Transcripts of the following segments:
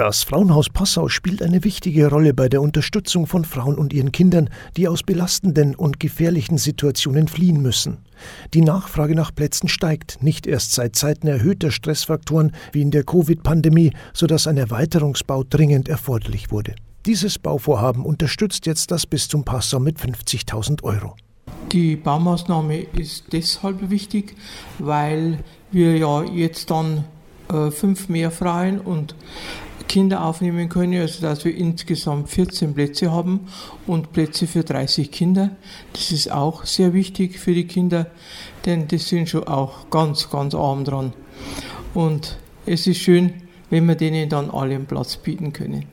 Das Frauenhaus Passau spielt eine wichtige Rolle bei der Unterstützung von Frauen und ihren Kindern, die aus belastenden und gefährlichen Situationen fliehen müssen. Die Nachfrage nach Plätzen steigt, nicht erst seit Zeiten erhöhter Stressfaktoren wie in der Covid-Pandemie, sodass ein Erweiterungsbau dringend erforderlich wurde. Dieses Bauvorhaben unterstützt jetzt das Bistum Passau mit 50.000 Euro. Die Baumaßnahme ist deshalb wichtig, weil wir ja jetzt dann äh, fünf mehr Frauen und Kinder aufnehmen können, also dass wir insgesamt 14 Plätze haben und Plätze für 30 Kinder. Das ist auch sehr wichtig für die Kinder, denn die sind schon auch ganz, ganz arm dran. Und es ist schön, wenn wir denen dann alle einen Platz bieten können.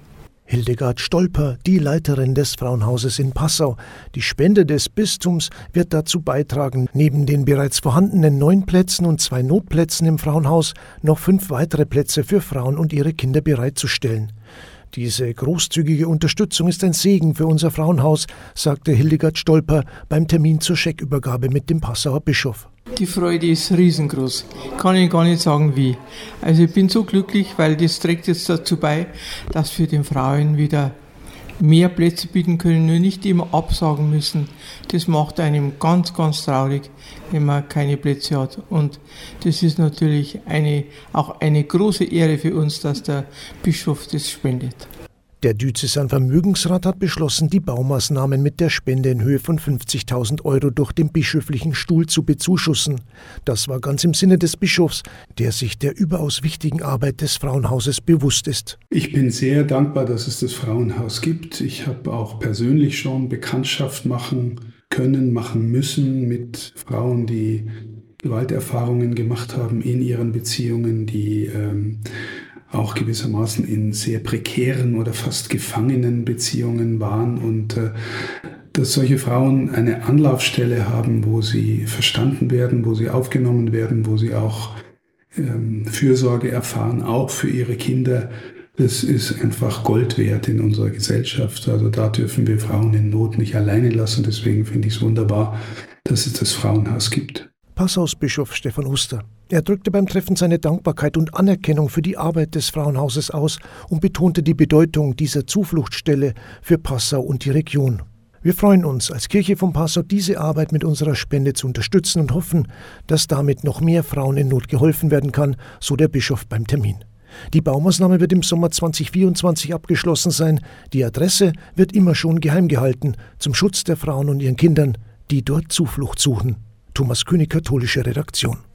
Hildegard Stolper, die Leiterin des Frauenhauses in Passau. Die Spende des Bistums wird dazu beitragen, neben den bereits vorhandenen neun Plätzen und zwei Notplätzen im Frauenhaus noch fünf weitere Plätze für Frauen und ihre Kinder bereitzustellen. Diese großzügige Unterstützung ist ein Segen für unser Frauenhaus, sagte Hildegard Stolper beim Termin zur Scheckübergabe mit dem Passauer Bischof. Die Freude ist riesengroß. Kann ich gar nicht sagen wie. Also ich bin so glücklich, weil das trägt jetzt dazu bei, dass wir den Frauen wieder mehr Plätze bieten können, nur nicht immer absagen müssen. Das macht einem ganz, ganz traurig, wenn man keine Plätze hat. Und das ist natürlich eine, auch eine große Ehre für uns, dass der Bischof das spendet. Der Diözesan Vermögensrat hat beschlossen, die Baumaßnahmen mit der Spende in Höhe von 50.000 Euro durch den bischöflichen Stuhl zu bezuschussen. Das war ganz im Sinne des Bischofs, der sich der überaus wichtigen Arbeit des Frauenhauses bewusst ist. Ich bin sehr dankbar, dass es das Frauenhaus gibt. Ich habe auch persönlich schon Bekanntschaft machen können, machen müssen mit Frauen, die Gewalterfahrungen gemacht haben in ihren Beziehungen, die ähm, auch gewissermaßen in sehr prekären oder fast gefangenen Beziehungen waren und äh, dass solche Frauen eine Anlaufstelle haben, wo sie verstanden werden, wo sie aufgenommen werden, wo sie auch ähm, Fürsorge erfahren, auch für ihre Kinder. Das ist einfach Gold wert in unserer Gesellschaft. Also da dürfen wir Frauen in Not nicht alleine lassen. Deswegen finde ich es wunderbar, dass es das Frauenhaus gibt. Passaus Bischof Stefan Oster. Er drückte beim Treffen seine Dankbarkeit und Anerkennung für die Arbeit des Frauenhauses aus und betonte die Bedeutung dieser Zufluchtsstelle für Passau und die Region. Wir freuen uns als Kirche von Passau, diese Arbeit mit unserer Spende zu unterstützen und hoffen, dass damit noch mehr Frauen in Not geholfen werden kann, so der Bischof beim Termin. Die Baumaßnahme wird im Sommer 2024 abgeschlossen sein. Die Adresse wird immer schon geheim gehalten, zum Schutz der Frauen und ihren Kindern, die dort Zuflucht suchen. Thomas König, katholische Redaktion.